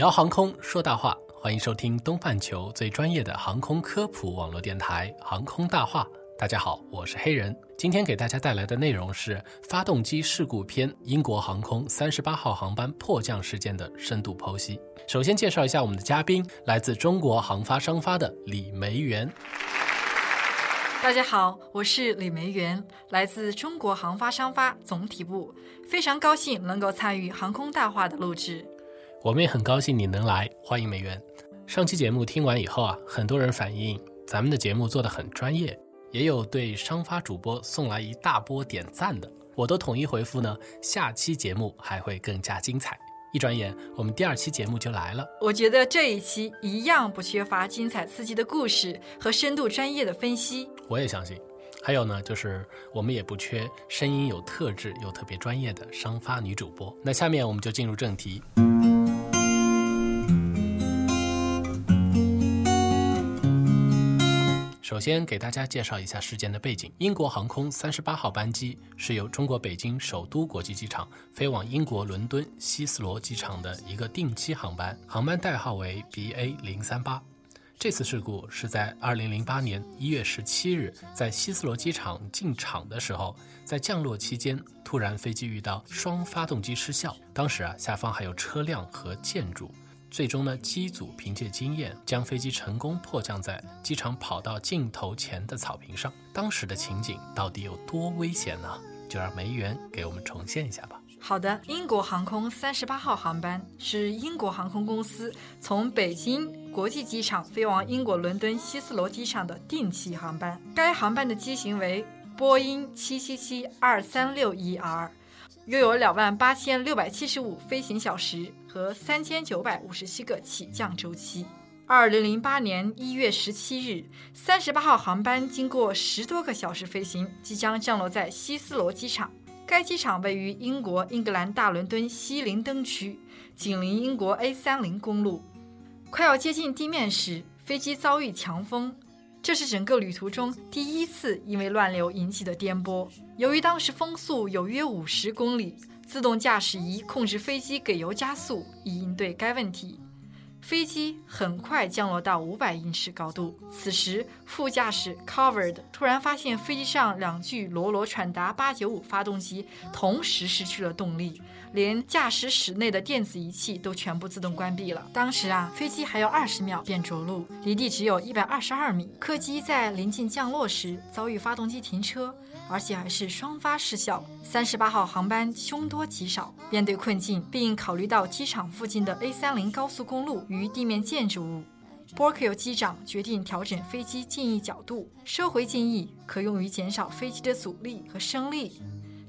聊航空说大话，欢迎收听东半球最专业的航空科普网络电台《航空大话》。大家好，我是黑人。今天给大家带来的内容是发动机事故篇——英国航空三十八号航班迫降事件的深度剖析。首先介绍一下我们的嘉宾，来自中国航发商发的李梅元。大家好，我是李梅元，来自中国航发商发总体部，非常高兴能够参与航空大话的录制。我们也很高兴你能来，欢迎美元。上期节目听完以后啊，很多人反映咱们的节目做得很专业，也有对商发主播送来一大波点赞的，我都统一回复呢，下期节目还会更加精彩。一转眼，我们第二期节目就来了。我觉得这一期一样不缺乏精彩刺激的故事和深度专业的分析。我也相信。还有呢，就是我们也不缺声音有特质又特别专业的商发女主播。那下面我们就进入正题。首先给大家介绍一下事件的背景。英国航空三十八号班机是由中国北京首都国际机场飞往英国伦敦希斯罗机场的一个定期航班，航班代号为 BA 零三八。这次事故是在二零零八年一月十七日，在希斯罗机场进场的时候，在降落期间，突然飞机遇到双发动机失效，当时啊，下方还有车辆和建筑。最终呢，机组凭借经验，将飞机成功迫降在机场跑道尽头前的草坪上。当时的情景到底有多危险呢？就让梅园给我们重现一下吧。好的，英国航空三十八号航班是英国航空公司从北京国际机场飞往英国伦敦希斯罗机场的定期航班。该航班的机型为波音七七七二三六 ER，拥有两万八千六百七十五飞行小时和三千九百五十七个起降周期。二零零八年一月十七日，三十八号航班经过十多个小时飞行，即将降落在希斯罗机场。该机场位于英国英格兰大伦敦西林登区，紧邻英国 A 三零公路。快要接近地面时，飞机遭遇强风，这是整个旅途中第一次因为乱流引起的颠簸。由于当时风速有约五十公里，自动驾驶仪控制飞机给油加速，以应对该问题。飞机很快降落到五百英尺高度。此时，副驾驶 Covered 突然发现飞机上两具罗罗传达895发动机同时失去了动力，连驾驶室内的电子仪器都全部自动关闭了。当时啊，飞机还有二十秒便着陆，离地只有一百二十二米。客机在临近降落时遭遇发动机停车。而且还是双发失效。三十八号航班凶多吉少，面对困境，并考虑到机场附近的 A 三零高速公路与地面建筑物 b o r k i l 机长决定调整飞机襟翼角度，收回襟翼可用于减少飞机的阻力和升力。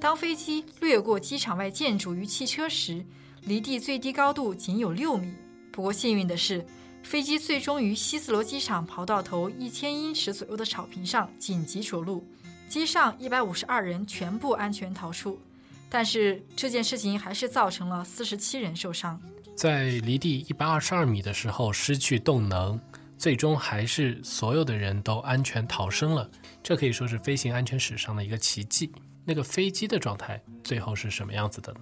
当飞机掠过机场外建筑与汽车时，离地最低高度仅有六米。不过幸运的是，飞机最终于希斯罗机场跑道头一千英尺左右的草坪上紧急着陆。机上一百五十二人全部安全逃出，但是这件事情还是造成了四十七人受伤。在离地一百二十二米的时候失去动能，最终还是所有的人都安全逃生了，这可以说是飞行安全史上的一个奇迹。那个飞机的状态最后是什么样子的呢？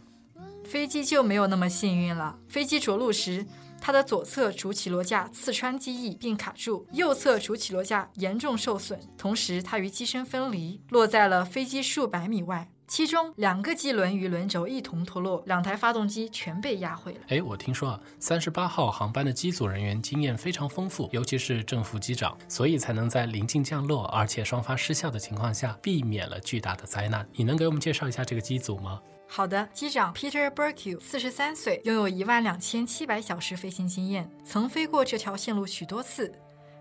飞机就没有那么幸运了。飞机着陆时。它的左侧主起落架刺穿机翼并卡住，右侧主起落架严重受损，同时它与机身分离，落在了飞机数百米外。其中两个机轮与轮轴一同脱落，两台发动机全被压毁了。哎，我听说啊，三十八号航班的机组人员经验非常丰富，尤其是正副机长，所以才能在临近降落而且双发失效的情况下，避免了巨大的灾难。你能给我们介绍一下这个机组吗？好的，机长 Peter Burke 四十三岁，拥有一万两千七百小时飞行经验，曾飞过这条线路许多次。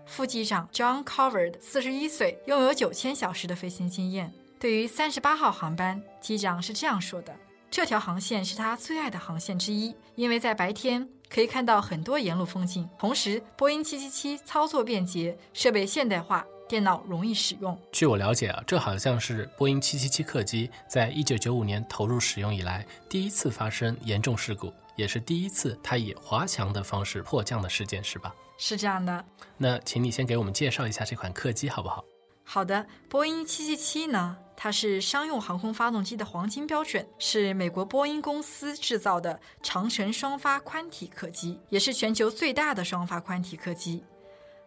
副机长 John Coverd 四十一岁，拥有九千小时的飞行经验。对于三十八号航班，机长是这样说的：“这条航线是他最爱的航线之一，因为在白天可以看到很多沿路风景，同时波音777操作便捷，设备现代化。电脑容易使用。据我了解啊，这好像是波音777客机在一九九五年投入使用以来第一次发生严重事故，也是第一次它以滑翔的方式迫降的事件，是吧？是这样的。那请你先给我们介绍一下这款客机好不好？好的，波音777呢，它是商用航空发动机的黄金标准，是美国波音公司制造的长程双发宽体客机，也是全球最大的双发宽体客机。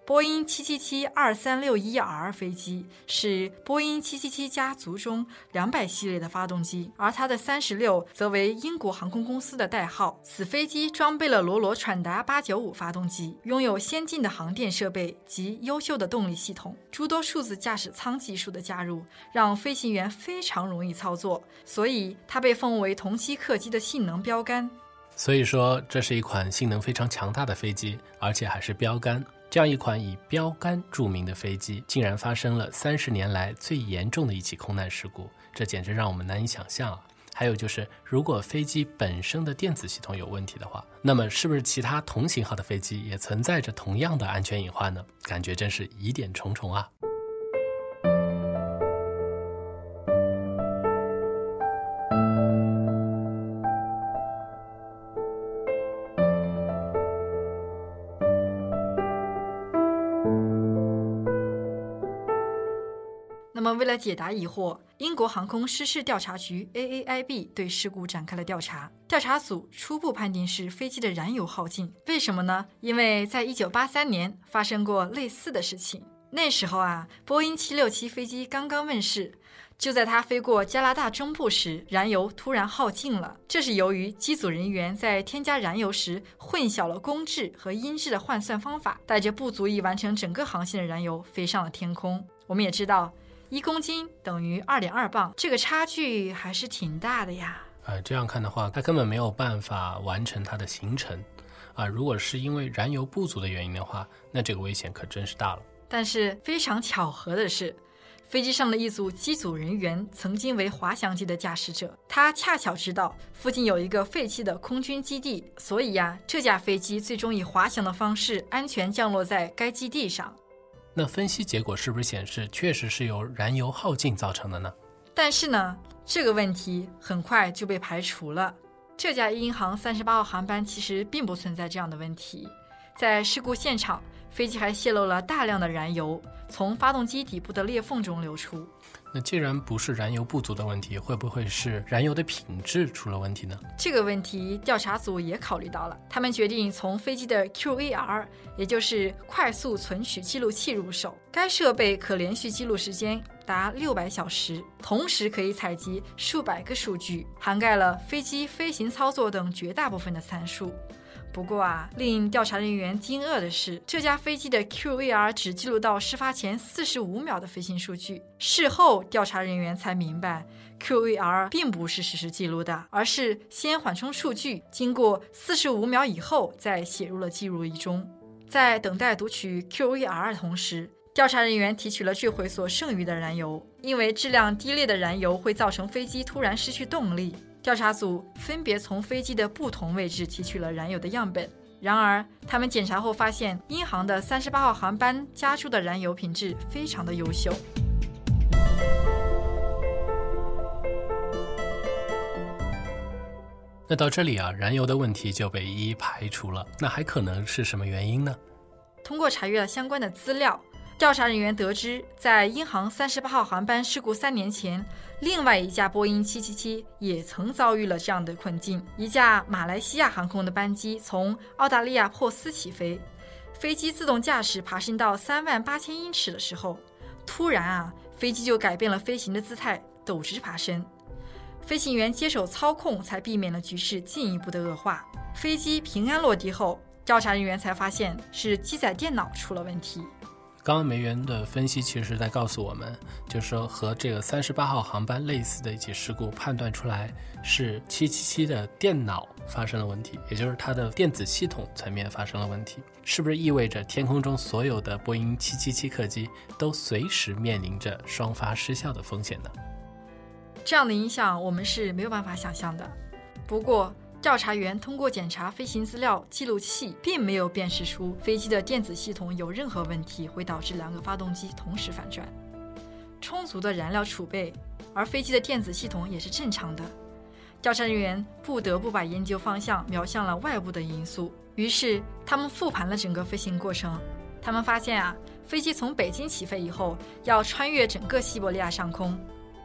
波音 777-2361R 飞机是波音777家族中两百系列的发动机，而它的36则为英国航空公司的代号。此飞机装备了罗罗传达895发动机，拥有先进的航电设备及优秀的动力系统。诸多数字驾驶舱技术的加入，让飞行员非常容易操作，所以它被奉为同期客机的性能标杆。所以说，这是一款性能非常强大的飞机，而且还是标杆。这样一款以标杆著名的飞机，竟然发生了三十年来最严重的一起空难事故，这简直让我们难以想象啊！还有就是，如果飞机本身的电子系统有问题的话，那么是不是其他同型号的飞机也存在着同样的安全隐患呢？感觉真是疑点重重啊！解答疑惑，英国航空失事调查局 （AAIB） 对事故展开了调查。调查组初步判定是飞机的燃油耗尽。为什么呢？因为在1983年发生过类似的事情。那时候啊，波音767飞机刚刚问世，就在它飞过加拿大中部时，燃油突然耗尽了。这是由于机组人员在添加燃油时混淆了公制和音质的换算方法，带着不足以完成整个航线的燃油飞上了天空。我们也知道。一公斤等于二点二磅，这个差距还是挺大的呀。呃，这样看的话，它根本没有办法完成它的行程。啊，如果是因为燃油不足的原因的话，那这个危险可真是大了。但是非常巧合的是，飞机上的一组机组人员曾经为滑翔机的驾驶者，他恰巧知道附近有一个废弃的空军基地，所以呀，这架飞机最终以滑翔的方式安全降落在该基地上。那分析结果是不是显示确实是由燃油耗尽造成的呢？但是呢，这个问题很快就被排除了。这架英航三十八号航班其实并不存在这样的问题。在事故现场，飞机还泄漏了大量的燃油，从发动机底部的裂缝中流出。那既然不是燃油不足的问题，会不会是燃油的品质出了问题呢？这个问题调查组也考虑到了，他们决定从飞机的 QAR，也就是快速存取记录器入手。该设备可连续记录时间达六百小时，同时可以采集数百个数据，涵盖了飞机飞行操作等绝大部分的参数。不过啊，令调查人员惊愕的是，这架飞机的 QVR 只记录到事发前四十五秒的飞行数据。事后，调查人员才明白，QVR 并不是实时记录的，而是先缓冲数据，经过四十五秒以后再写入了记录仪中。在等待读取 QVR 的同时，调查人员提取了坠毁所剩余的燃油，因为质量低劣的燃油会造成飞机突然失去动力。调查组分别从飞机的不同位置提取了燃油的样本，然而他们检查后发现，英航的三十八号航班加注的燃油品质非常的优秀。那到这里啊，燃油的问题就被一一排除了。那还可能是什么原因呢？通过查阅了相关的资料。调查人员得知，在英航三十八号航班事故三年前，另外一架波音七七七也曾遭遇了这样的困境。一架马来西亚航空的班机从澳大利亚珀斯起飞，飞机自动驾驶爬升到三万八千英尺的时候，突然啊，飞机就改变了飞行的姿态，陡直爬升。飞行员接手操控，才避免了局势进一步的恶化。飞机平安落地后，调查人员才发现是机载电脑出了问题。刚刚梅园的分析其实是在告诉我们，就是说和这个三十八号航班类似的一起事故，判断出来是七七七的电脑发生了问题，也就是它的电子系统层面发生了问题，是不是意味着天空中所有的波音七七七客机都随时面临着双发失效的风险呢？这样的影响我们是没有办法想象的。不过，调查员通过检查飞行资料记录器，并没有辨识出飞机的电子系统有任何问题会导致两个发动机同时反转。充足的燃料储备，而飞机的电子系统也是正常的。调查人员不得不把研究方向瞄向了外部的因素，于是他们复盘了整个飞行过程。他们发现啊，飞机从北京起飞以后，要穿越整个西伯利亚上空。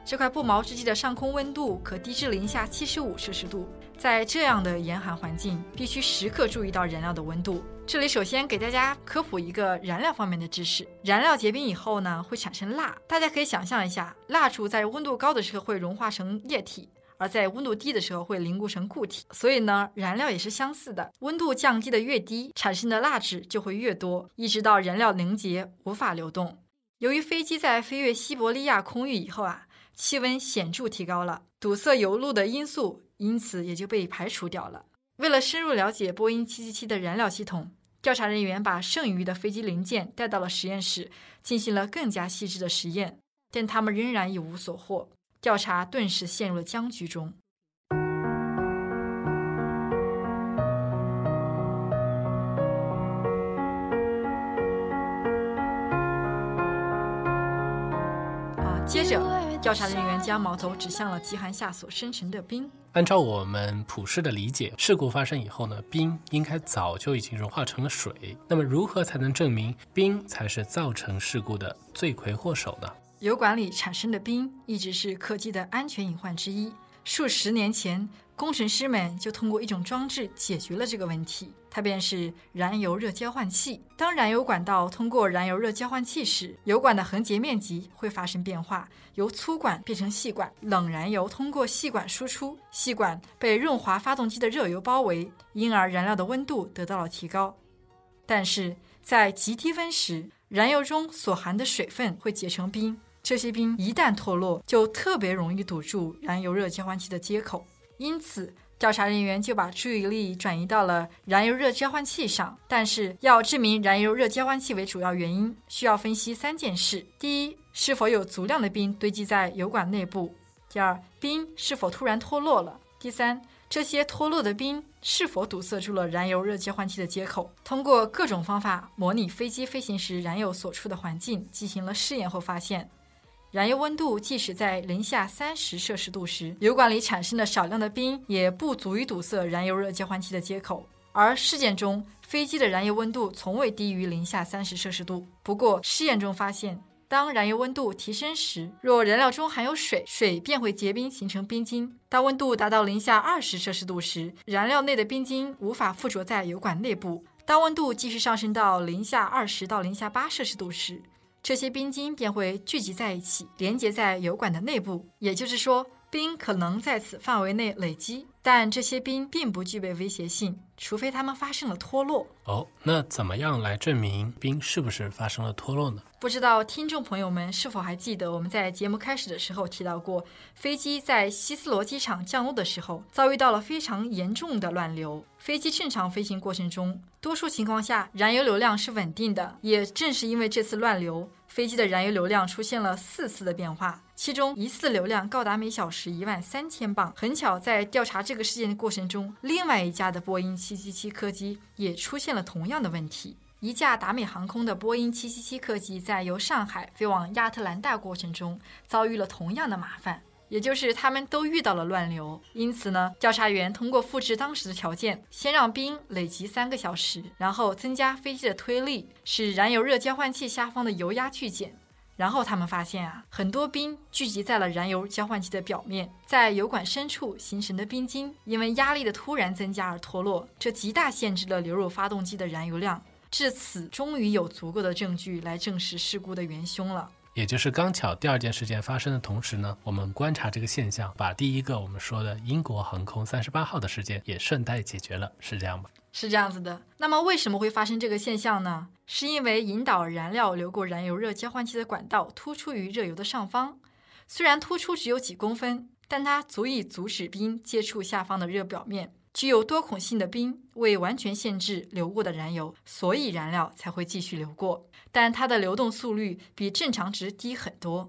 这块不毛之地的上空温度可低至零下七十五摄氏度，在这样的严寒环境，必须时刻注意到燃料的温度。这里首先给大家科普一个燃料方面的知识：燃料结冰以后呢，会产生蜡。大家可以想象一下，蜡烛在温度高的时候会融化成液体，而在温度低的时候会凝固成固体。所以呢，燃料也是相似的，温度降低的越低，产生的蜡质就会越多，一直到燃料凝结无法流动。由于飞机在飞越西伯利亚空域以后啊。气温显著提高了，堵塞油路的因素因此也就被排除掉了。为了深入了解波音777的燃料系统，调查人员把剩余的飞机零件带到了实验室，进行了更加细致的实验，但他们仍然一无所获，调查顿时陷入了僵局中。啊，接着。调查人员将矛头指向了极寒下所生成的冰。按照我们普世的理解，事故发生以后呢，冰应该早就已经融化成了水。那么，如何才能证明冰才是造成事故的罪魁祸首呢？油管里产生的冰一直是客机的安全隐患之一。数十年前，工程师们就通过一种装置解决了这个问题。它便是燃油热交换器。当燃油管道通过燃油热交换器时，油管的横截面积会发生变化，由粗管变成细管。冷燃油通过细管输出，细管被润滑发动机的热油包围，因而燃料的温度得到了提高。但是在极低温时，燃油中所含的水分会结成冰，这些冰一旦脱落，就特别容易堵住燃油热交换器的接口，因此。调查人员就把注意力转移到了燃油热交换器上，但是要证明燃油热交换器为主要原因，需要分析三件事：第一，是否有足量的冰堆积在油管内部；第二，冰是否突然脱落了；第三，这些脱落的冰是否堵塞住了燃油热交换器的接口。通过各种方法模拟飞机飞行时燃油所处的环境进行了试验后发现。燃油温度即使在零下三十摄氏度时，油管里产生的少量的冰也不足以堵塞燃油热交换器的接口。而试验中，飞机的燃油温度从未低于零下三十摄氏度。不过，试验中发现，当燃油温度提升时，若燃料中含有水，水便会结冰形成冰晶；当温度达到零下二十摄氏度时，燃料内的冰晶无法附着在油管内部；当温度继续上升到零下二十到零下八摄氏度时，这些冰晶便会聚集在一起，连接在油管的内部。也就是说，冰可能在此范围内累积，但这些冰并不具备威胁性，除非它们发生了脱落。哦，那怎么样来证明冰是不是发生了脱落呢？不知道听众朋友们是否还记得，我们在节目开始的时候提到过，飞机在希斯罗机场降落的时候，遭遇到了非常严重的乱流。飞机正常飞行过程中，多数情况下燃油流量是稳定的。也正是因为这次乱流，飞机的燃油流量出现了四次的变化，其中一次的流量高达每小时一万三千磅。很巧，在调查这个事件的过程中，另外一架的波音777客机也出现了同样的问题。一架达美航空的波音777客机在由上海飞往亚特兰大过程中遭遇了同样的麻烦，也就是他们都遇到了乱流。因此呢，调查员通过复制当时的条件，先让冰累积三个小时，然后增加飞机的推力，使燃油热交换器下方的油压剧减。然后他们发现啊，很多冰聚集在了燃油交换器的表面，在油管深处形成的冰晶，因为压力的突然增加而脱落，这极大限制了流入发动机的燃油量。至此，终于有足够的证据来证实事故的元凶了。也就是刚巧第二件事件发生的同时呢，我们观察这个现象，把第一个我们说的英国航空三十八号的事件也顺带解决了，是这样吗？是这样子的。那么为什么会发生这个现象呢？是因为引导燃料流过燃油热交换器的管道突出于热油的上方，虽然突出只有几公分，但它足以阻止冰接触下方的热表面。具有多孔性的冰未完全限制流过的燃油所以燃料才会继续流过。但它的流动速率比正常值低很多。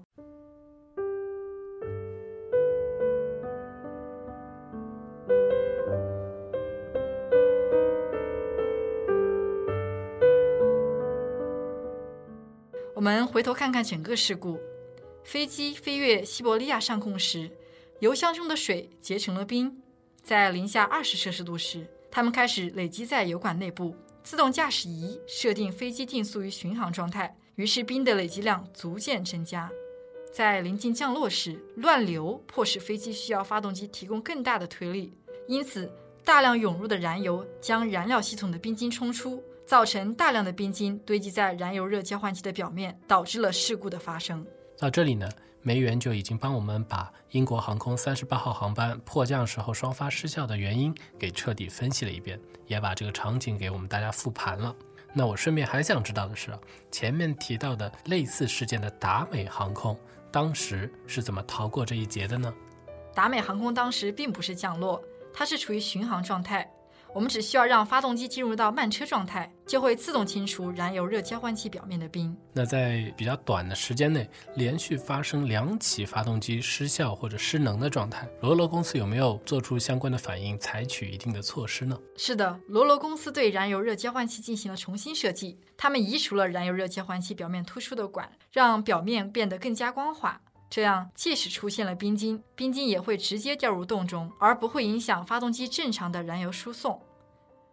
我们回头看看整个事故飞机飞越西伯利亚上空时油箱中的水结成了冰在零下二十摄氏度时，它们开始累积在油管内部。自动驾驶仪设定飞机定速于巡航状态，于是冰的累积量逐渐增加。在临近降落时，乱流迫使飞机需要发动机提供更大的推力，因此大量涌入的燃油将燃料系统的冰晶冲出，造成大量的冰晶堆积在燃油热交换器的表面，导致了事故的发生。到这里呢，梅园就已经帮我们把英国航空三十八号航班迫降时候双发失效的原因给彻底分析了一遍。也把这个场景给我们大家复盘了。那我顺便还想知道的是，前面提到的类似事件的达美航空，当时是怎么逃过这一劫的呢？达美航空当时并不是降落，它是处于巡航状态。我们只需要让发动机进入到慢车状态，就会自动清除燃油热交换器表面的冰。那在比较短的时间内，连续发生两起发动机失效或者失能的状态，罗罗公司有没有做出相关的反应，采取一定的措施呢？是的，罗罗公司对燃油热交换器进行了重新设计，他们移除了燃油热交换器表面突出的管，让表面变得更加光滑。这样，即使出现了冰晶，冰晶也会直接掉入洞中，而不会影响发动机正常的燃油输送。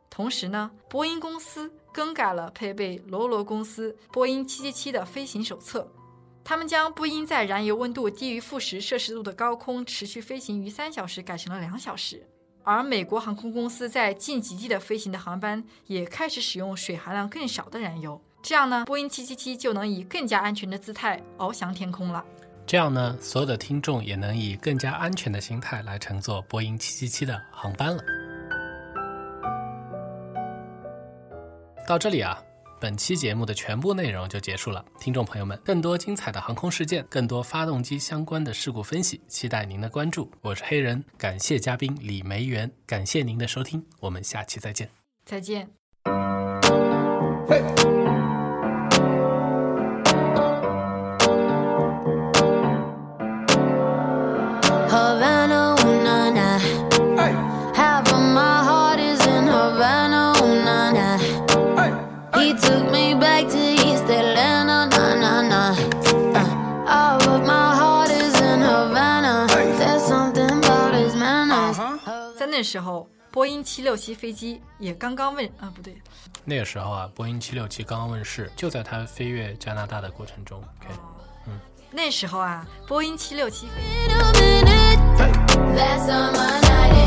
同时呢，波音公司更改了配备罗罗公司波音777的飞行手册，他们将波音在燃油温度低于负十摄氏度的高空持续飞行逾三小时改成了两小时，而美国航空公司在近极地的飞行的航班也开始使用水含量更少的燃油，这样呢，波音777就能以更加安全的姿态翱翔天空了。这样呢，所有的听众也能以更加安全的心态来乘坐波音777的航班了。到这里啊，本期节目的全部内容就结束了。听众朋友们，更多精彩的航空事件，更多发动机相关的事故分析，期待您的关注。我是黑人，感谢嘉宾李梅园，感谢您的收听，我们下期再见。再见。时候，波音七六七飞机也刚刚问啊，不对，那个时候啊，波音七六七刚刚问世，就在它飞越加拿大的过程中。OK，嗯，那时候啊，波音七六七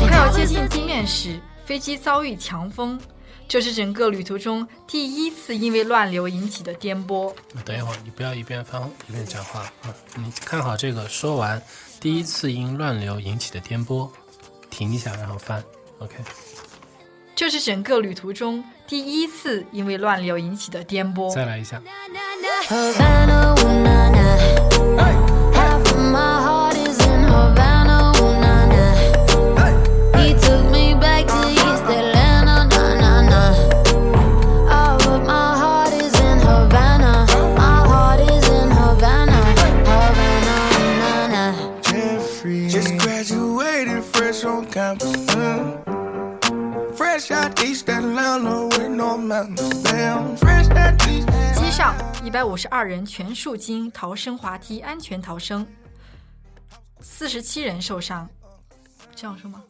快要接近地面时，飞机遭遇强风，这是整个旅途中第一次因为乱流引起的颠簸。等一会儿，你不要一边翻一边讲话啊！你看好这个，说完，第一次因乱流引起的颠簸。停一下，然后翻，OK。这是整个旅途中第一次因为乱流引起的颠簸。再来一下。十二人全数经逃生滑梯安全逃生，四十七人受伤。这样说吗？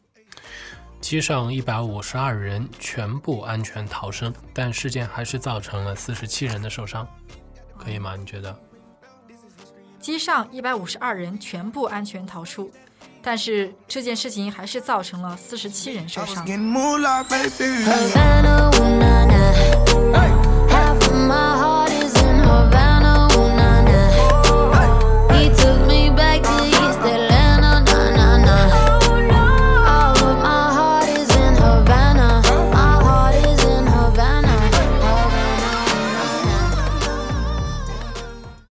机上一百五十二人全部安全逃生，但事件还是造成了四十七人的受伤，可以吗？你觉得？机上一百五十二人全部安全逃出。但是这件事情还是造成了四十七人受伤。